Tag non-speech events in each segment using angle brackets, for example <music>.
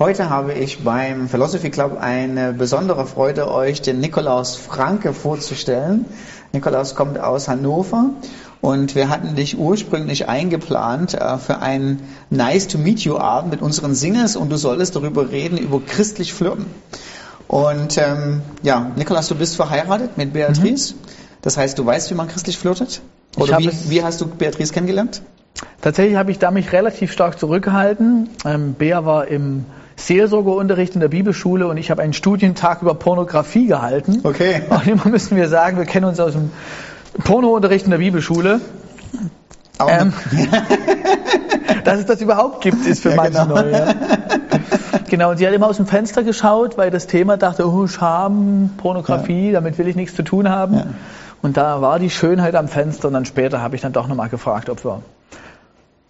Heute habe ich beim Philosophy Club eine besondere Freude, euch den Nikolaus Franke vorzustellen. Nikolaus kommt aus Hannover und wir hatten dich ursprünglich eingeplant äh, für einen Nice to Meet You Abend mit unseren Singers und du solltest darüber reden, über christlich Flirten. Und ähm, ja, Nikolaus, du bist verheiratet mit Beatrice. Mhm. Das heißt, du weißt, wie man christlich flirtet? Oder wie, wie hast du Beatrice kennengelernt? Tatsächlich habe ich da mich relativ stark zurückgehalten. Ähm, Bea war im Seelsorgeunterricht in der Bibelschule und ich habe einen Studientag über Pornografie gehalten. Okay. <laughs> Und immer müssen wir sagen, wir kennen uns aus dem Pornounterricht in der Bibelschule. Ähm, <laughs> dass es das überhaupt gibt, ist für ja, manche genau. neu. Ja. Genau, und sie hat immer aus dem Fenster geschaut, weil das Thema dachte, oh, Scham, Pornografie, ja. damit will ich nichts zu tun haben. Ja. Und da war die Schönheit am Fenster und dann später habe ich dann doch nochmal gefragt, ob wir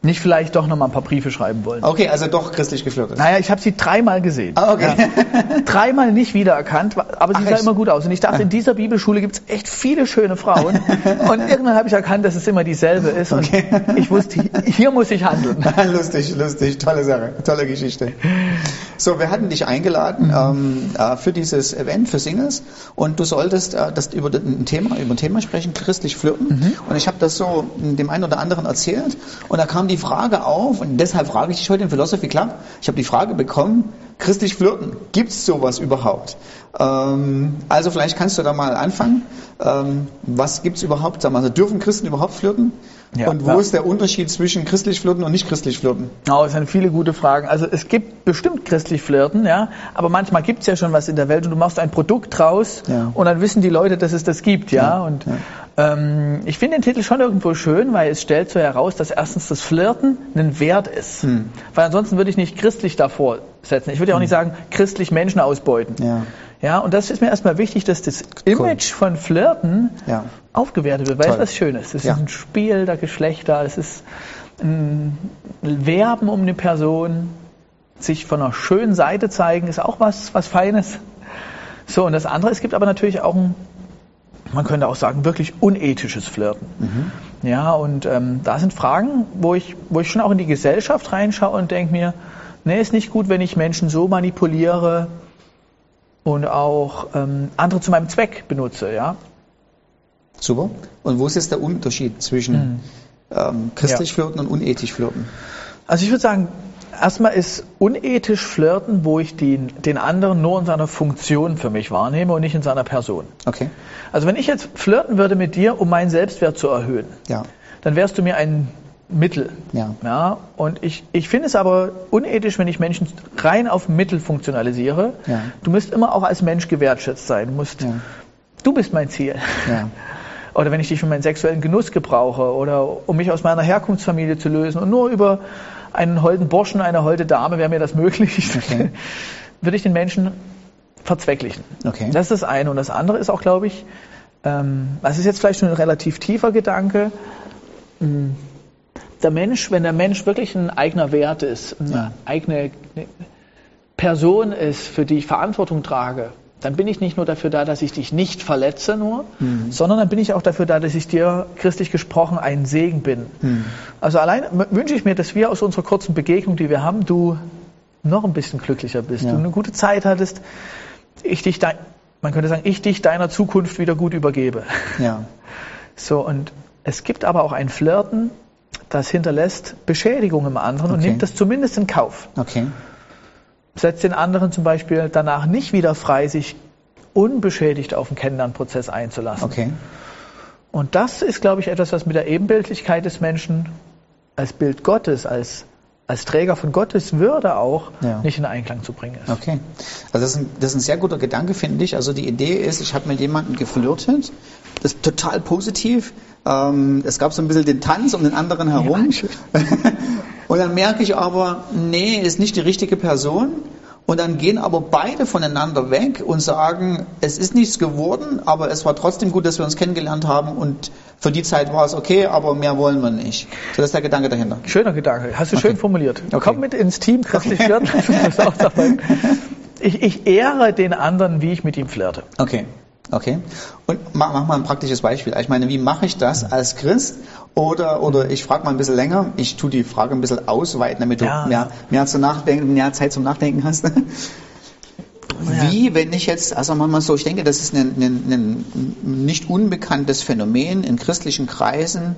nicht vielleicht doch nochmal ein paar Briefe schreiben wollen. Okay, also doch christlich geflirtet. Naja, ich habe sie dreimal gesehen. Ah, okay. Ja. dreimal nicht wiedererkannt, aber sie Ach, sah echt? immer gut aus. Und ich dachte, in dieser Bibelschule gibt es echt viele schöne Frauen. <laughs> und irgendwann habe ich erkannt, dass es immer dieselbe ist. Okay. Und ich wusste, hier muss ich handeln. <laughs> lustig, lustig, tolle Sache, tolle Geschichte. So, wir hatten dich eingeladen mhm. ähm, äh, für dieses Event, für Singles. Und du solltest äh, das über ein Thema, über ein Thema sprechen, christlich flirten. Mhm. Und ich habe das so dem einen oder anderen erzählt. Und da kam die Frage auf, und deshalb frage ich dich heute im Philosophy Club, ich habe die Frage bekommen, christlich flirten, gibt es sowas überhaupt? Ähm, also vielleicht kannst du da mal anfangen. Ähm, was gibt es überhaupt? Sag mal, also dürfen Christen überhaupt flirten? Ja, und wo ja. ist der Unterschied zwischen christlich flirten und nicht christlich flirten? Oh, das sind viele gute Fragen. Also es gibt bestimmt christlich flirten, ja, aber manchmal gibt es ja schon was in der Welt und du machst ein Produkt draus ja. und dann wissen die Leute, dass es das gibt, ja. Und ähm, ich finde den Titel schon irgendwo schön, weil es stellt so heraus, dass erstens das Flirten ein Wert ist. Hm. Weil ansonsten würde ich nicht christlich davor setzen. Ich würde ja auch nicht hm. sagen, christlich Menschen ausbeuten. Ja. Ja, und das ist mir erstmal wichtig, dass das Image cool. von Flirten ja. aufgewertet wird, weil Toll. es was Schönes. Es ja. ist ein Spiel der Geschlechter, es ist ein Werben um eine Person, sich von einer schönen Seite zeigen, ist auch was, was Feines. So, und das andere, es gibt aber natürlich auch ein man könnte auch sagen, wirklich unethisches Flirten. Mhm. Ja, und ähm, da sind Fragen, wo ich, wo ich schon auch in die Gesellschaft reinschaue und denke mir, nee, ist nicht gut, wenn ich Menschen so manipuliere und auch ähm, andere zu meinem Zweck benutze, ja. Super. Und wo ist jetzt der Unterschied zwischen mhm. ähm, christlich ja. flirten und unethisch flirten? Also ich würde sagen, erstmal ist unethisch flirten, wo ich den, den anderen nur in seiner Funktion für mich wahrnehme und nicht in seiner Person. Okay. Also wenn ich jetzt flirten würde mit dir, um meinen Selbstwert zu erhöhen, ja. dann wärst du mir ein Mittel. Ja. ja und ich, ich finde es aber unethisch, wenn ich Menschen rein auf Mittel funktionalisiere. Ja. Du musst immer auch als Mensch gewertschätzt sein. Du musst, ja. du bist mein Ziel. Ja. <laughs> Oder wenn ich dich für meinen sexuellen Genuss gebrauche oder um mich aus meiner Herkunftsfamilie zu lösen und nur über einen holden Burschen, eine holde Dame, wäre mir das möglich, <laughs> okay. würde ich den Menschen verzwecklichen. Okay. Das ist das eine. Und das andere ist auch, glaube ich, ähm, das ist jetzt vielleicht schon ein relativ tiefer Gedanke. Hm, der Mensch, wenn der Mensch wirklich ein eigener Wert ist, eine ja. eigene Person ist, für die ich Verantwortung trage, dann bin ich nicht nur dafür da, dass ich dich nicht verletze nur, mhm. sondern dann bin ich auch dafür da, dass ich dir christlich gesprochen ein Segen bin. Mhm. Also allein wünsche ich mir, dass wir aus unserer kurzen Begegnung, die wir haben, du noch ein bisschen glücklicher bist, ja. du eine gute Zeit hattest, ich dich, man könnte sagen, ich dich deiner Zukunft wieder gut übergebe. Ja. <laughs> So, und es gibt aber auch ein Flirten, das hinterlässt Beschädigung im anderen okay. und nimmt das zumindest in Kauf. Okay setzt den anderen zum Beispiel danach nicht wieder frei, sich unbeschädigt auf den Kennenlernprozess einzulassen. Okay. Und das ist, glaube ich, etwas, was mit der Ebenbildlichkeit des Menschen als Bild Gottes, als, als Träger von Gottes Würde auch ja. nicht in Einklang zu bringen ist. Okay. Also das ist, ein, das ist ein sehr guter Gedanke, finde ich. Also die Idee ist, ich habe mit jemandem geflirtet, das ist total positiv. Ähm, es gab so ein bisschen den Tanz um den anderen herum. Ja, <laughs> Und dann merke ich aber, nee, ist nicht die richtige Person. Und dann gehen aber beide voneinander weg und sagen, es ist nichts geworden, aber es war trotzdem gut, dass wir uns kennengelernt haben und für die Zeit war es okay, aber mehr wollen wir nicht. So, das ist der Gedanke dahinter. Schöner Gedanke. Hast du okay. schön formuliert. Okay. Komm mit ins Team, christlich <laughs> flirten. ich, ich ehre den anderen, wie ich mit ihm flirte. Okay. Okay. Und mach, mach mal ein praktisches Beispiel. Ich meine, wie mache ich das als Christ? Oder, oder ich frage mal ein bisschen länger. Ich tue die Frage ein bisschen ausweiten, damit du ja. mehr, mehr, zu nachdenken, mehr Zeit zum Nachdenken hast. <laughs> Wie, wenn ich jetzt, also mal so, ich denke, das ist ein, ein, ein nicht unbekanntes Phänomen in christlichen Kreisen,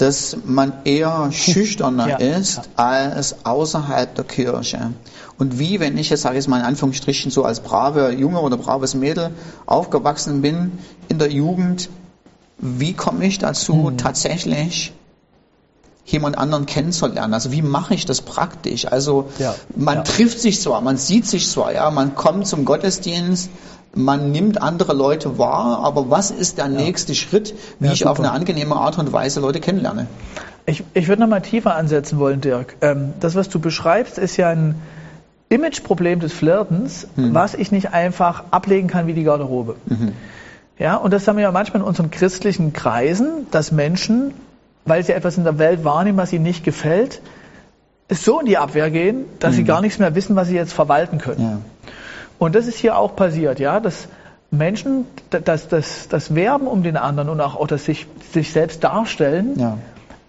dass man eher <laughs> schüchterner ja. ist als außerhalb der Kirche. Und wie, wenn ich jetzt, sage ich mal in Anführungsstrichen, so als brave Junge oder braves Mädel aufgewachsen bin in der Jugend, wie komme ich dazu, mhm. tatsächlich jemand anderen kennenzulernen. Also wie mache ich das praktisch? Also ja, man ja. trifft sich zwar, man sieht sich zwar, ja, man kommt zum Gottesdienst, man nimmt andere Leute wahr, aber was ist der ja. nächste Schritt, wie ich super. auf eine angenehme Art und Weise Leute kennenlerne? Ich, ich würde nochmal tiefer ansetzen wollen, Dirk. Ähm, das, was du beschreibst, ist ja ein Imageproblem des Flirtens, hm. was ich nicht einfach ablegen kann wie die Garderobe. Mhm. Ja, und das haben wir ja manchmal in unseren christlichen Kreisen, dass Menschen weil sie etwas in der Welt wahrnehmen, was ihnen nicht gefällt, so in die Abwehr gehen, dass mhm. sie gar nichts mehr wissen, was sie jetzt verwalten können. Ja. Und das ist hier auch passiert, ja, dass Menschen das, das, das Werben um den anderen und auch, auch das sich, sich selbst darstellen ja.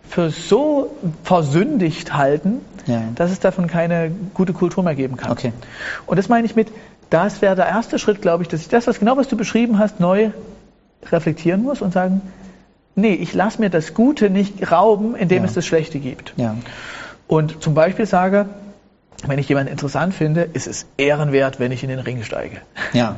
für so versündigt halten, ja. dass es davon keine gute Kultur mehr geben kann. Okay. Und das meine ich mit, das wäre der erste Schritt, glaube ich, dass ich das, was genau was du beschrieben hast, neu reflektieren muss und sagen, nee, ich lasse mir das Gute nicht rauben, indem ja. es das Schlechte gibt. Ja. Und zum Beispiel sage, wenn ich jemanden interessant finde, ist es ehrenwert, wenn ich in den Ring steige. Ja.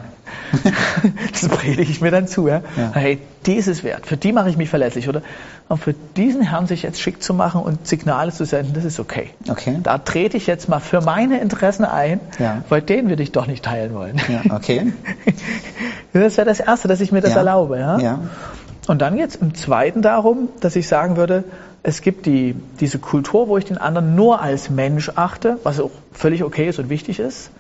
<laughs> das predige ich mir dann zu. Ja? ja. Hey, die ist es wert. Für die mache ich mich verletzlich. Oder und für diesen Herrn sich jetzt schick zu machen und Signale zu senden, das ist okay. Okay. Da trete ich jetzt mal für meine Interessen ein, ja. weil den würde ich doch nicht teilen wollen. Ja, okay. <laughs> das wäre das Erste, dass ich mir das ja. erlaube. Ja? ja. Und dann geht es im Zweiten darum, dass ich sagen würde, es gibt die, diese Kultur, wo ich den anderen nur als Mensch achte, was auch völlig okay ist und wichtig ist,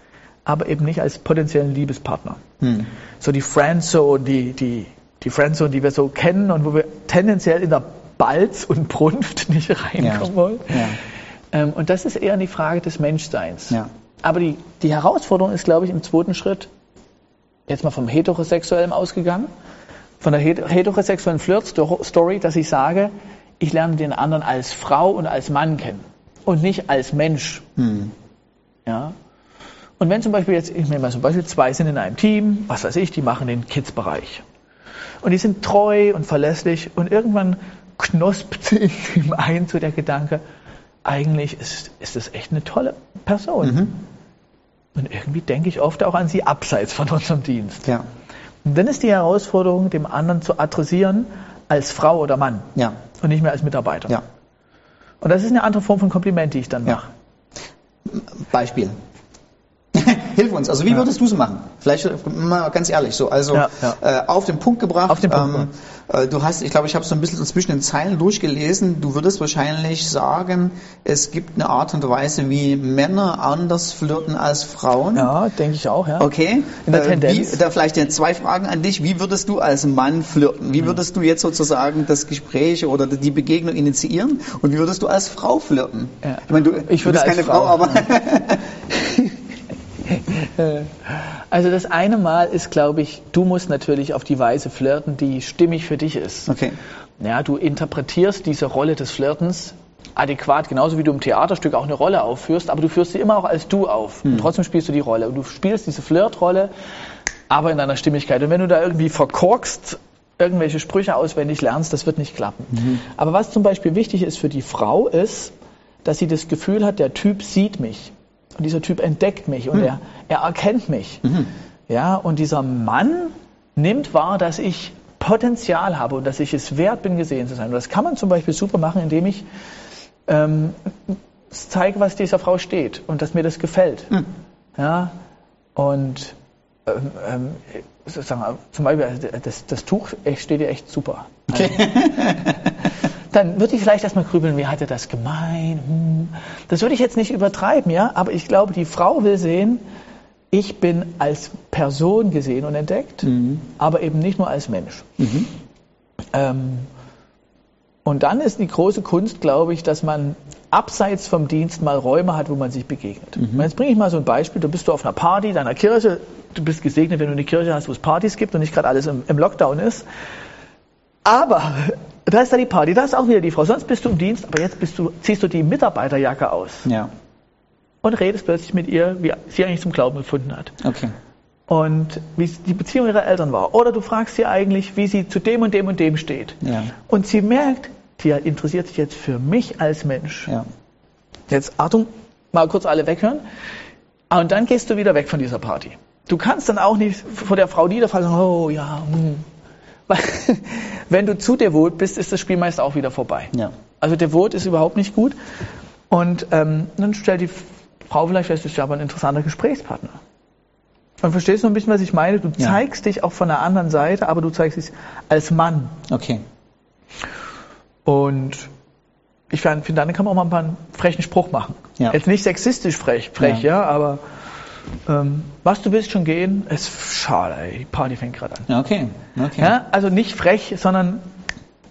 aber eben nicht als potenziellen Liebespartner. Hm. So die Friendzone, die, die, die Friendzone, die wir so kennen und wo wir tendenziell in der Balz und Brunft <laughs> nicht reinkommen ja. wollen. Ja. Ähm, und das ist eher die Frage des Menschseins. Ja. Aber die, die Herausforderung ist, glaube ich, im zweiten Schritt, jetzt mal vom Heterosexuellen ausgegangen, von der heterosexuellen Flirt-Story, dass ich sage, ich lerne den anderen als Frau und als Mann kennen und nicht als Mensch. Hm. Ja. Und wenn zum Beispiel jetzt, ich nehme mal zum Beispiel zwei sind in einem Team, was weiß ich, die machen den Kids-Bereich. Und die sind treu und verlässlich und irgendwann knospt <laughs> sich ihm ein so der Gedanke, eigentlich ist, ist das echt eine tolle Person. Mhm. Und irgendwie denke ich oft auch an sie abseits von unserem Dienst. Ja. Und dann ist die Herausforderung, dem anderen zu adressieren als Frau oder Mann. Ja. Und nicht mehr als Mitarbeiter. Ja. Und das ist eine andere Form von Kompliment, die ich dann mache. Ja. Beispiel. Hilf uns. Also wie würdest du es machen? Vielleicht mal ganz ehrlich so. Also ja, ja. Äh, auf den Punkt gebracht. Auf den Punkt. Ähm, äh, du hast, ich glaube, ich habe so ein bisschen zwischen den Zeilen durchgelesen. Du würdest wahrscheinlich sagen, es gibt eine Art und Weise, wie Männer anders flirten als Frauen. Ja, denke ich auch. Ja. Okay. In der äh, Tendenz. Wie, da vielleicht zwei Fragen an dich. Wie würdest du als Mann flirten? Wie würdest du jetzt sozusagen das Gespräch oder die Begegnung initiieren? Und wie würdest du als Frau flirten? Ja. Ich meine, du, ich du bist keine Frau, Frau aber <laughs> Also das eine Mal ist, glaube ich, du musst natürlich auf die Weise flirten, die stimmig für dich ist. Okay. Ja, du interpretierst diese Rolle des Flirtens adäquat, genauso wie du im Theaterstück auch eine Rolle aufführst, aber du führst sie immer auch als du auf. Hm. Und trotzdem spielst du die Rolle. Und du spielst diese Flirtrolle, aber in deiner Stimmigkeit. Und wenn du da irgendwie verkorkst, irgendwelche Sprüche auswendig lernst, das wird nicht klappen. Mhm. Aber was zum Beispiel wichtig ist für die Frau, ist, dass sie das Gefühl hat, der Typ sieht mich. Und dieser Typ entdeckt mich und mhm. er, er erkennt mich. Mhm. Ja, und dieser Mann nimmt wahr, dass ich Potenzial habe und dass ich es wert bin, gesehen zu sein. Und das kann man zum Beispiel super machen, indem ich ähm, zeige, was dieser Frau steht und dass mir das gefällt. Mhm. Ja, und ähm, ähm, sozusagen, zum Beispiel das, das Tuch steht dir echt super. Okay. Dann würde ich vielleicht erstmal grübeln, wie hat er das gemeint? Hm. Das würde ich jetzt nicht übertreiben, ja, aber ich glaube, die Frau will sehen, ich bin als Person gesehen und entdeckt, mhm. aber eben nicht nur als Mensch. Mhm. Ähm, Und dann ist die große Kunst, glaube ich, dass man abseits vom Dienst mal Räume hat, wo man sich begegnet. Mhm. Jetzt bringe ich mal so ein Beispiel. Du bist du auf einer Party deiner Kirche. Du bist gesegnet, wenn du eine Kirche hast, wo es Partys gibt und nicht gerade alles im, im Lockdown ist. Aber da ist da die Party, da ist auch wieder die Frau. Sonst bist du im Dienst, aber jetzt du, ziehst du die Mitarbeiterjacke aus. Ja. Und redest plötzlich mit ihr, wie sie eigentlich zum Glauben gefunden hat. Okay. Und wie die Beziehung ihrer Eltern war. Oder du fragst sie eigentlich, wie sie zu dem und dem und dem steht. Ja. Und sie merkt, die interessiert sich jetzt für mich als Mensch. Ja. Jetzt, Achtung, mal kurz alle weghören. Ah, und dann gehst du wieder weg von dieser Party. Du kannst dann auch nicht vor der Frau niederfallen und sagen, oh ja, hm. Weil, <laughs> wenn du zu devot bist, ist das Spiel meist auch wieder vorbei. Ja. Also devot ist überhaupt nicht gut. Und ähm, dann stellt die Frau vielleicht fest, ist ja aber ein interessanter Gesprächspartner. Und verstehst du ein bisschen, was ich meine? Du ja. zeigst dich auch von der anderen Seite, aber du zeigst dich als Mann. Okay. Und ich finde, dann kann man auch mal einen frechen Spruch machen. Ja. Jetzt nicht sexistisch frech, frech ja. ja, aber ähm, was, du willst schon gehen? Es ist schade, ey, die Party fängt gerade an. Okay, okay. Ja, also nicht frech, sondern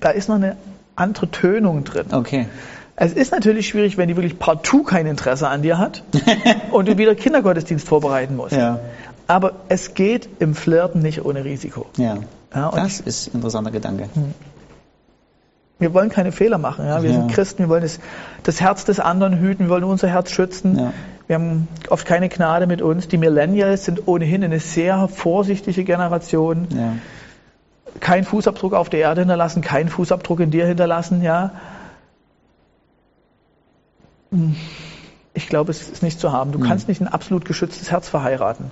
da ist noch eine andere Tönung drin. Okay. Es ist natürlich schwierig, wenn die wirklich partout kein Interesse an dir hat <laughs> und du wieder Kindergottesdienst vorbereiten musst. Ja. Aber es geht im Flirten nicht ohne Risiko. Ja. ja das ist ein interessanter Gedanke. Hm. Wir wollen keine Fehler machen. Ja? Wir ja. sind Christen, wir wollen das, das, Herz des anderen hüten, wir wollen unser Herz schützen. Ja. Wir haben oft keine Gnade mit uns. Die Millennials sind ohnehin eine sehr vorsichtige Generation. Ja. Kein Fußabdruck auf der Erde hinterlassen, kein Fußabdruck in dir hinterlassen. Ja. Ich glaube, es ist nicht zu haben. Du mhm. kannst nicht ein absolut geschütztes Herz verheiraten.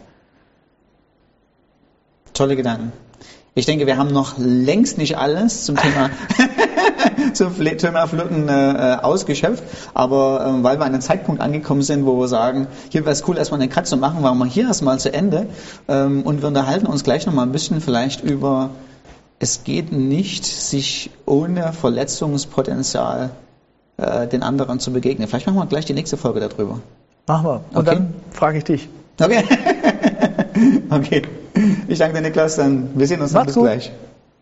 Tolle Gedanken. Ich denke, wir haben noch längst nicht alles zum Thema <laughs> zum Thema Flirten äh, ausgeschöpft, aber äh, weil wir an einem Zeitpunkt angekommen sind, wo wir sagen, hier wäre es cool, erstmal eine Kratze machen, machen wir hier erstmal zu Ende ähm, und wir unterhalten uns gleich nochmal ein bisschen vielleicht über, es geht nicht, sich ohne Verletzungspotenzial äh, den anderen zu begegnen. Vielleicht machen wir gleich die nächste Folge darüber. Machen wir. Und okay. dann frage ich dich. Okay. <laughs> okay. Ich danke dir, Niklas. Dann wir sehen uns Macht's bis gut. gleich.